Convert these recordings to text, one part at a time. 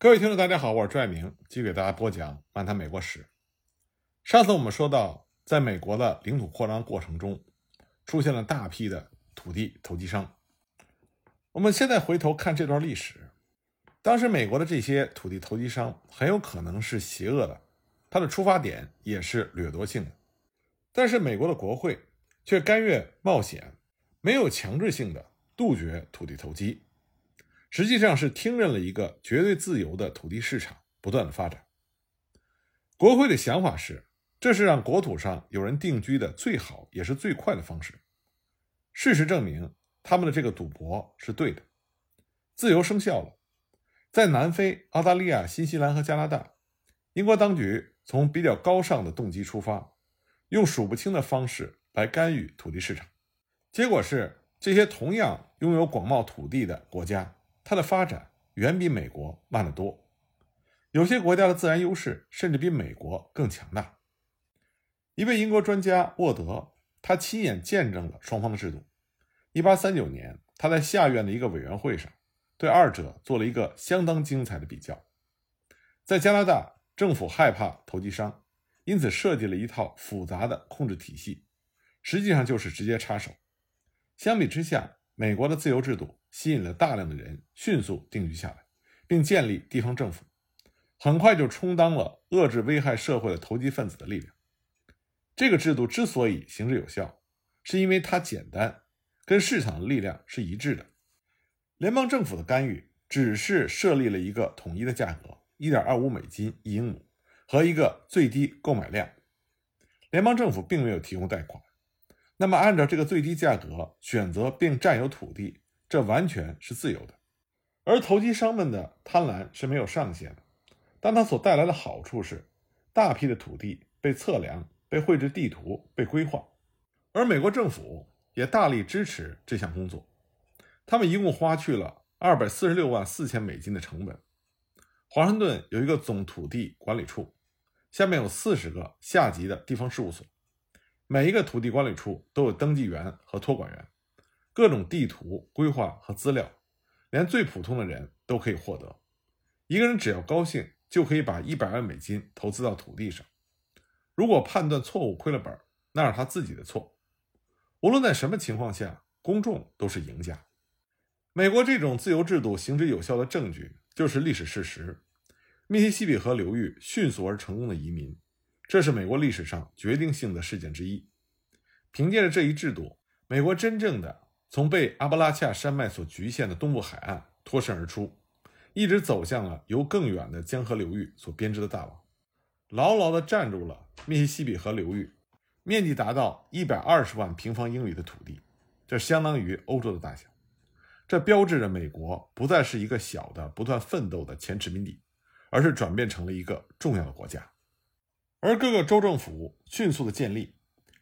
各位听众，大家好，我是朱爱明，继续给大家播讲《漫谈美国史》。上次我们说到，在美国的领土扩张过程中，出现了大批的土地投机商。我们现在回头看这段历史，当时美国的这些土地投机商很有可能是邪恶的，他的出发点也是掠夺性的。但是美国的国会却甘愿冒险，没有强制性的杜绝土地投机。实际上是听任了一个绝对自由的土地市场不断的发展。国会的想法是，这是让国土上有人定居的最好也是最快的方式。事实证明，他们的这个赌博是对的，自由生效了。在南非、澳大利亚、新西兰和加拿大，英国当局从比较高尚的动机出发，用数不清的方式来干预土地市场，结果是这些同样拥有广袤土地的国家。它的发展远比美国慢得多，有些国家的自然优势甚至比美国更强大。一位英国专家沃德，他亲眼见证了双方的制度。1839年，他在下院的一个委员会上，对二者做了一个相当精彩的比较。在加拿大，政府害怕投机商，因此设计了一套复杂的控制体系，实际上就是直接插手。相比之下，美国的自由制度。吸引了大量的人迅速定居下来，并建立地方政府，很快就充当了遏制危害社会的投机分子的力量。这个制度之所以行之有效，是因为它简单，跟市场的力量是一致的。联邦政府的干预只是设立了一个统一的价格，一点二五美金一英亩，和一个最低购买量。联邦政府并没有提供贷款，那么按照这个最低价格选择并占有土地。这完全是自由的，而投机商们的贪婪是没有上限的。但它所带来的好处是，大批的土地被测量、被绘制地图、被规划，而美国政府也大力支持这项工作。他们一共花去了二百四十六万四千美金的成本。华盛顿有一个总土地管理处，下面有四十个下级的地方事务所，每一个土地管理处都有登记员和托管员。各种地图规划和资料，连最普通的人都可以获得。一个人只要高兴，就可以把一百万美金投资到土地上。如果判断错误亏了本，那是他自己的错。无论在什么情况下，公众都是赢家。美国这种自由制度行之有效的证据就是历史事实：密西西比河流域迅速而成功的移民，这是美国历史上决定性的事件之一。凭借着这一制度，美国真正的。从被阿布拉恰山脉所局限的东部海岸脱身而出，一直走向了由更远的江河流域所编织的大网，牢牢地站住了密西西比河流域，面积达到一百二十万平方英里的土地，这相当于欧洲的大小。这标志着美国不再是一个小的不断奋斗的前殖民地，而是转变成了一个重要的国家。而各个州政府迅速的建立，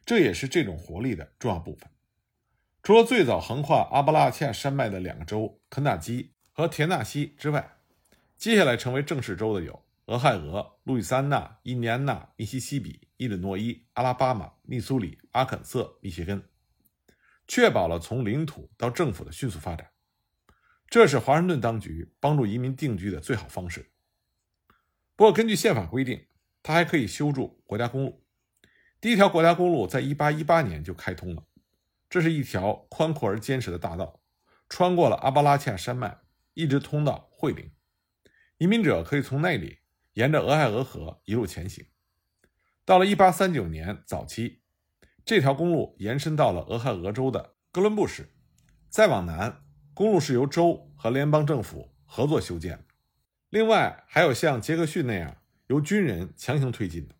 这也是这种活力的重要部分。除了最早横跨阿巴拉契亚山脉的两个州肯塔基和田纳西之外，接下来成为正式州的有俄亥俄、路易斯安那、印第安纳、密西西比、伊利诺伊、阿拉巴马、密苏里、阿肯色、密歇根，确保了从领土到政府的迅速发展。这是华盛顿当局帮助移民定居的最好方式。不过，根据宪法规定，它还可以修筑国家公路。第一条国家公路在1818年就开通了。这是一条宽阔而坚实的大道，穿过了阿巴拉契亚山脉，一直通到惠灵。移民者可以从那里沿着俄亥俄河一路前行。到了1839年早期，这条公路延伸到了俄亥俄州的哥伦布市。再往南，公路是由州和联邦政府合作修建。另外，还有像杰克逊那样由军人强行推进的。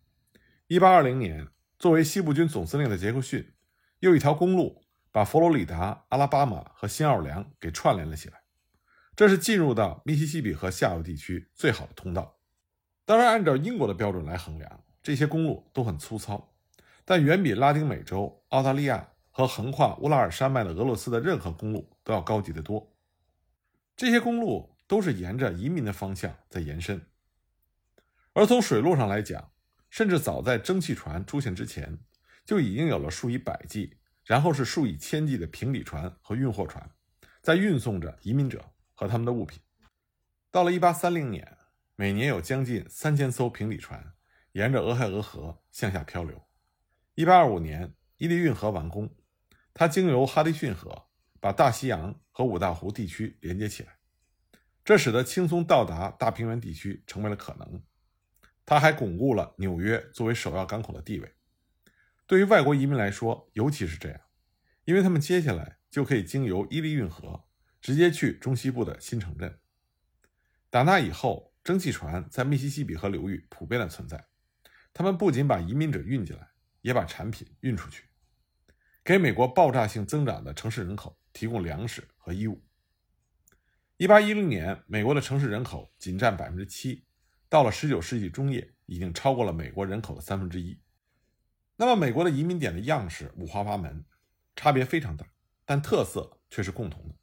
1820年，作为西部军总司令的杰克逊。又一条公路把佛罗里达、阿拉巴马和新奥尔良给串联了起来，这是进入到密西西比河下游地区最好的通道。当然，按照英国的标准来衡量，这些公路都很粗糙，但远比拉丁美洲、澳大利亚和横跨乌拉尔山脉的俄罗斯的任何公路都要高级得多。这些公路都是沿着移民的方向在延伸，而从水路上来讲，甚至早在蒸汽船出现之前。就已经有了数以百计，然后是数以千计的平底船和运货船，在运送着移民者和他们的物品。到了1830年，每年有将近三千艘平底船沿着俄亥俄河向下漂流。1825年，伊利运河完工，它经由哈迪逊河，把大西洋和五大湖地区连接起来，这使得轻松到达大平原地区成为了可能。它还巩固了纽约作为首要港口的地位。对于外国移民来说，尤其是这样，因为他们接下来就可以经由伊利运河。直接去中西部的新城镇。打那以后，蒸汽船在密西西比河流域普遍的存在。他们不仅把移民者运进来，也把产品运出去，给美国爆炸性增长的城市人口提供粮食和衣物。一八一零年，美国的城市人口仅占百分之七，到了十九世纪中叶，已经超过了美国人口的三分之一。那么，美国的移民点的样式五花八门，差别非常大，但特色却是共同的。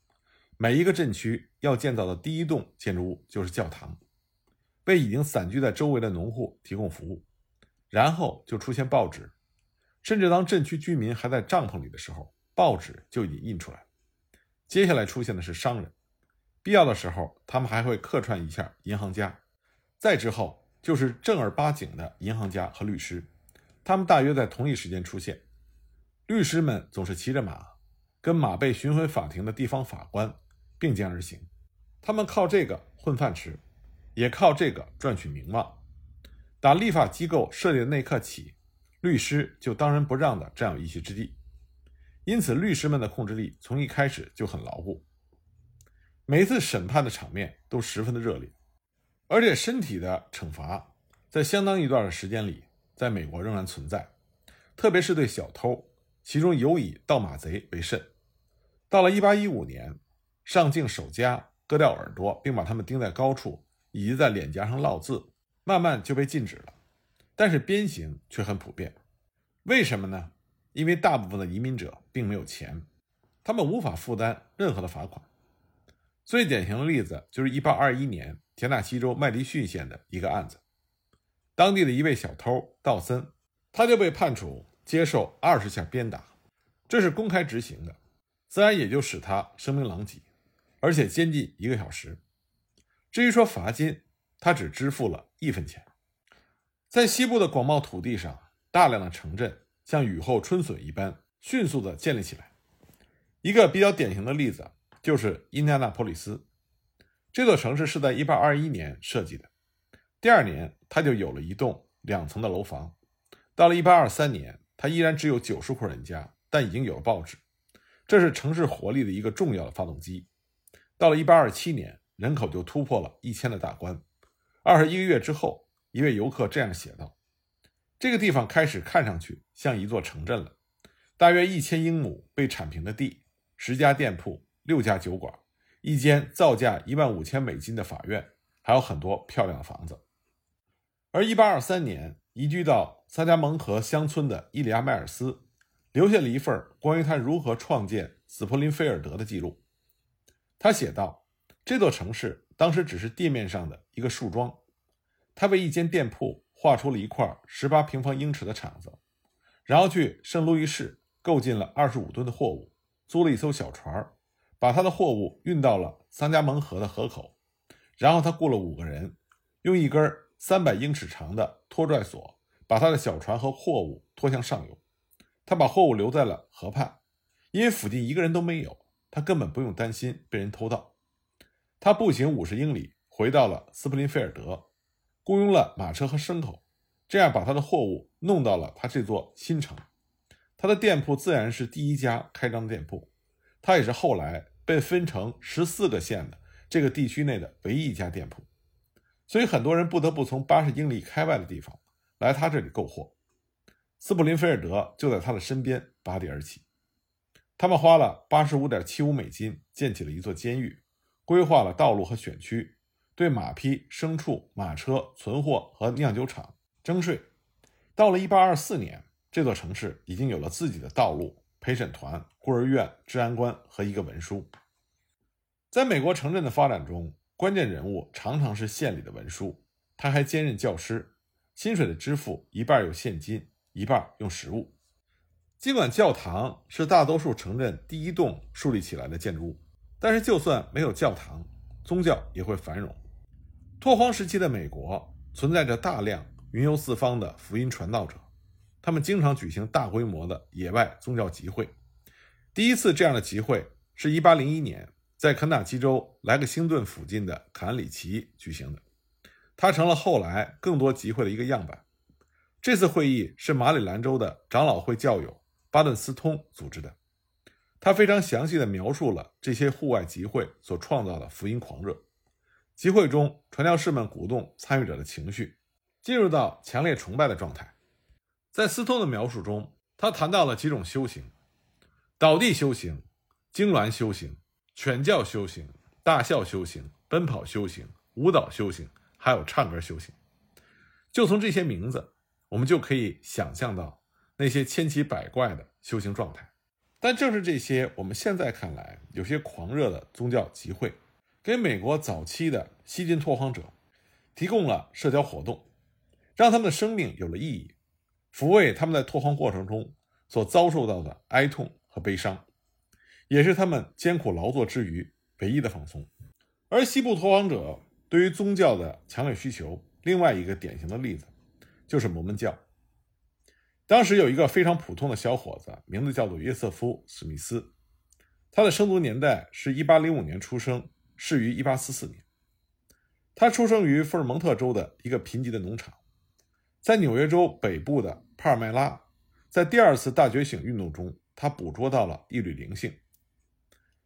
每一个镇区要建造的第一栋建筑物就是教堂，为已经散居在周围的农户提供服务。然后就出现报纸，甚至当镇区居民还在帐篷里的时候，报纸就已经印出来。接下来出现的是商人，必要的时候他们还会客串一下银行家。再之后就是正儿八经的银行家和律师，他们大约在同一时间出现。律师们总是骑着马，跟马被巡回法庭的地方法官。并肩而行，他们靠这个混饭吃，也靠这个赚取名望。打立法机构设立的那一刻起，律师就当仁不让的占有一席之地，因此律师们的控制力从一开始就很牢固。每一次审判的场面都十分的热烈，而且身体的惩罚在相当一段的时间里，在美国仍然存在，特别是对小偷，其中尤以盗马贼为甚。到了1815年。上镜守家、割掉耳朵，并把它们钉在高处，以及在脸颊上烙字，慢慢就被禁止了。但是鞭刑却很普遍。为什么呢？因为大部分的移民者并没有钱，他们无法负担任何的罚款。最典型的例子就是1821年田纳西州麦迪逊县的一个案子，当地的一位小偷道森，他就被判处接受二十下鞭打，这是公开执行的，自然也就使他声名狼藉。而且监禁一个小时。至于说罚金，他只支付了一分钱。在西部的广袤土地上，大量的城镇像雨后春笋一般迅速地建立起来。一个比较典型的例子就是印第安纳波利斯。这座城市是在1821年设计的，第二年它就有了一栋两层的楼房。到了1823年，它依然只有九十户人家，但已经有了报纸。这是城市活力的一个重要的发动机。到了1827年，人口就突破了一千的大关。二十一个月之后，一位游客这样写道：“这个地方开始看上去像一座城镇了。大约一千英亩被铲平的地，十家店铺，六家酒馆，一间造价一万五千美金的法院，还有很多漂亮的房子。”而1823年移居到萨加蒙河乡村的伊里亚·迈尔斯，留下了一份关于他如何创建斯普林菲尔德的记录。他写道：“这座城市当时只是地面上的一个树桩，他为一间店铺划出了一块十八平方英尺的场子，然后去圣路易市购进了二十五吨的货物，租了一艘小船，把他的货物运到了桑加蒙河的河口，然后他雇了五个人，用一根三百英尺长的拖拽索把他的小船和货物拖向上游。他把货物留在了河畔，因为附近一个人都没有。”他根本不用担心被人偷盗。他步行五十英里回到了斯普林菲尔德，雇佣了马车和牲口，这样把他的货物弄到了他这座新城。他的店铺自然是第一家开张的店铺，他也是后来被分成十四个县的这个地区内的唯一一家店铺。所以很多人不得不从八十英里开外的地方来他这里购货。斯普林菲尔德就在他的身边拔地而起。他们花了八十五点七五美金建起了一座监狱，规划了道路和选区，对马匹、牲畜、马车、存货和酿酒厂征税。到了一八二四年，这座城市已经有了自己的道路、陪审团、孤儿院、治安官和一个文书。在美国城镇的发展中，关键人物常常是县里的文书，他还兼任教师，薪水的支付一半用现金，一半用实物。尽管教堂是大多数城镇第一栋树立起来的建筑物，但是就算没有教堂，宗教也会繁荣。拓荒时期的美国存在着大量云游四方的福音传道者，他们经常举行大规模的野外宗教集会。第一次这样的集会是一八零一年在肯塔基州莱克星顿附近的坎里奇举行的，它成了后来更多集会的一个样板。这次会议是马里兰州的长老会教友巴顿斯通组织的，他非常详细地描述了这些户外集会所创造的福音狂热。集会中，传教士们鼓动参与者的情绪，进入到强烈崇拜的状态。在斯通的描述中，他谈到了几种修行。倒地修行、痉挛修行、犬叫修行、大笑修行、奔跑修行、舞蹈修行，还有唱歌修行。就从这些名字，我们就可以想象到那些千奇百怪的修行状态。但正是这些我们现在看来有些狂热的宗教集会，给美国早期的西进拓荒者提供了社交活动，让他们的生命有了意义，抚慰他们在拓荒过程中所遭受到的哀痛。和悲伤，也是他们艰苦劳作之余唯一的放松。而西部拓荒者对于宗教的强烈需求，另外一个典型的例子就是摩门教。当时有一个非常普通的小伙子，名字叫做约瑟夫·史密斯，他的生卒年代是一八零五年出生，逝于一八四四年。他出生于福尔蒙特州的一个贫瘠的农场，在纽约州北部的帕尔麦拉，在第二次大觉醒运动中。他捕捉到了一缕灵性。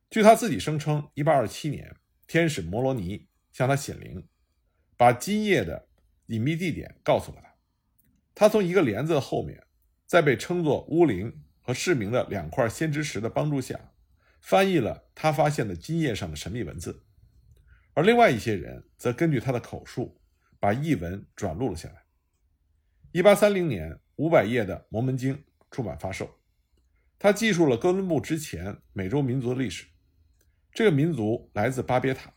据他自己声称，1827年，天使摩罗尼向他显灵，把金叶的隐秘地点告诉了他。他从一个帘子的后面，在被称作乌灵和市明的两块先知石的帮助下，翻译了他发现的金叶上的神秘文字。而另外一些人则根据他的口述，把译文转录了下来。1830年，五百页的《摩门经》出版发售。他记述了哥伦布之前美洲民族的历史。这个民族来自巴别塔，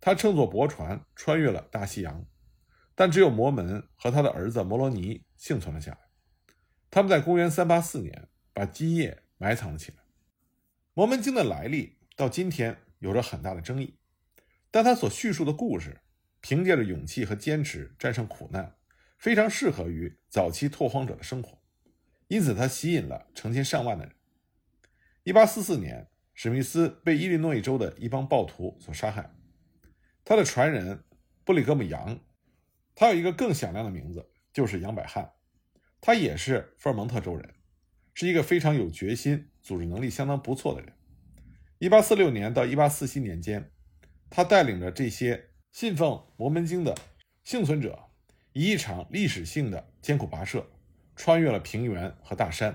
他乘坐驳船穿越了大西洋，但只有摩门和他的儿子摩罗尼幸存了下来。他们在公元384年把基业埋藏了起来。摩门经的来历到今天有着很大的争议，但他所叙述的故事，凭借着勇气和坚持战胜苦难，非常适合于早期拓荒者的生活。因此，他吸引了成千上万的人。一八四四年，史密斯被伊利诺伊州的一帮暴徒所杀害。他的传人布里格姆·杨，他有一个更响亮的名字，就是杨百翰。他也是福尔蒙特州人，是一个非常有决心、组织能力相当不错的人。一八四六年到一八四七年间，他带领着这些信奉摩门经的幸存者，以一场历史性的艰苦跋涉。穿越了平原和大山，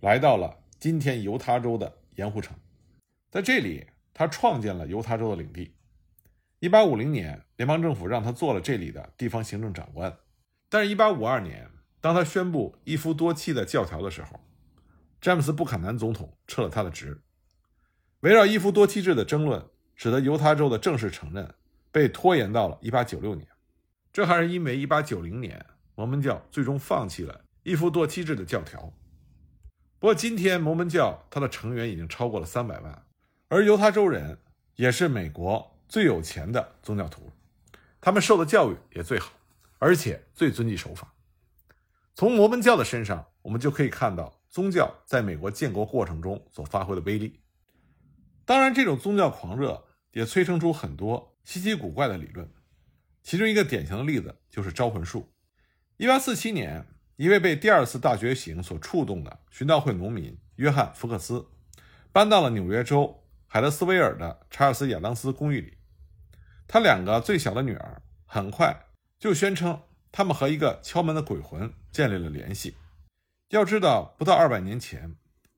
来到了今天犹他州的盐湖城，在这里，他创建了犹他州的领地。1850年，联邦政府让他做了这里的地方行政长官。但是，1852年，当他宣布一夫多妻的教条的时候，詹姆斯·布坎南总统撤了他的职。围绕一夫多妻制的争论，使得犹他州的正式承认被拖延到了1896年。这还是因为1890年，摩门教最终放弃了。一夫多妻制的教条。不过，今天摩门教它的成员已经超过了三百万，而犹他州人也是美国最有钱的宗教徒，他们受的教育也最好，而且最遵纪守法。从摩门教的身上，我们就可以看到宗教在美国建国过程中所发挥的威力。当然，这种宗教狂热也催生出很多稀奇古怪的理论，其中一个典型的例子就是招魂术。一八四七年。一位被第二次大觉醒所触动的寻道会农民约翰·福克斯，搬到了纽约州海德斯维尔的查尔斯·亚当斯公寓里。他两个最小的女儿很快就宣称，他们和一个敲门的鬼魂建立了联系。要知道，不到二百年前，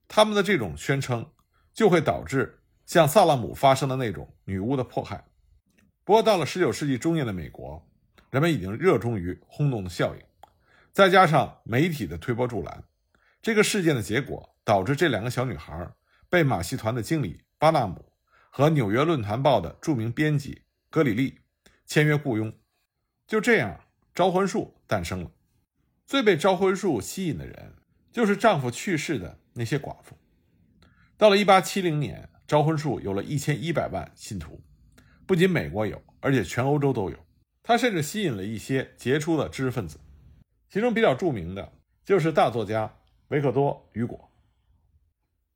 他们的这种宣称就会导致像萨拉姆发生的那种女巫的迫害。不过，到了十九世纪中叶的美国，人们已经热衷于轰动的效应。再加上媒体的推波助澜，这个事件的结果导致这两个小女孩被马戏团的经理巴纳姆和《纽约论坛报》的著名编辑格里利签约雇佣。就这样，招魂术诞生了。最被招魂术吸引的人，就是丈夫去世的那些寡妇。到了1870年，招魂术有了一千一百万信徒，不仅美国有，而且全欧洲都有。他甚至吸引了一些杰出的知识分子，其中比较著名的就是大作家维克多·雨果。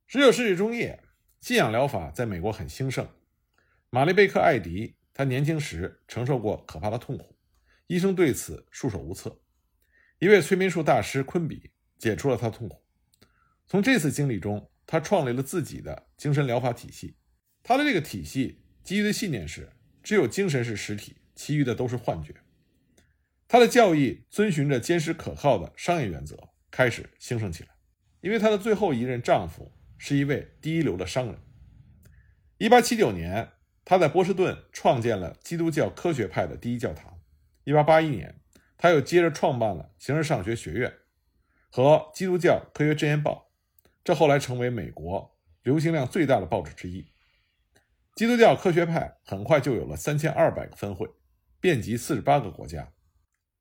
十九世纪中叶，信仰疗法在美国很兴盛。玛丽贝克·艾迪，他年轻时承受过可怕的痛苦，医生对此束手无策。一位催眠术大师昆比解除了他的痛苦。从这次经历中，他创立了自己的精神疗法体系。他的这个体系基于的信念是：只有精神是实体，其余的都是幻觉。他的教义遵循着坚实可靠的商业原则，开始兴盛起来。因为他的最后一任丈夫。是一位第一流的商人。一八七九年，他在波士顿创建了基督教科学派的第一教堂。一八八一年，他又接着创办了形而上学学院和基督教科学箴言报，这后来成为美国流行量最大的报纸之一。基督教科学派很快就有了三千二百个分会，遍及四十八个国家。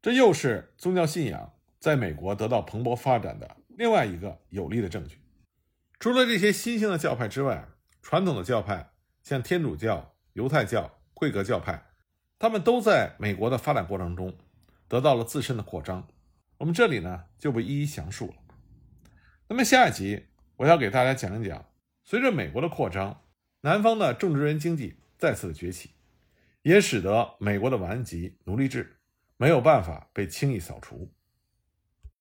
这又是宗教信仰在美国得到蓬勃发展的另外一个有力的证据。除了这些新兴的教派之外，传统的教派像天主教、犹太教、贵格教派，他们都在美国的发展过程中得到了自身的扩张。我们这里呢就不一一详述了。那么下一集我要给大家讲一讲，随着美国的扩张，南方的种植园经济再次的崛起，也使得美国的顽疾奴隶制没有办法被轻易扫除。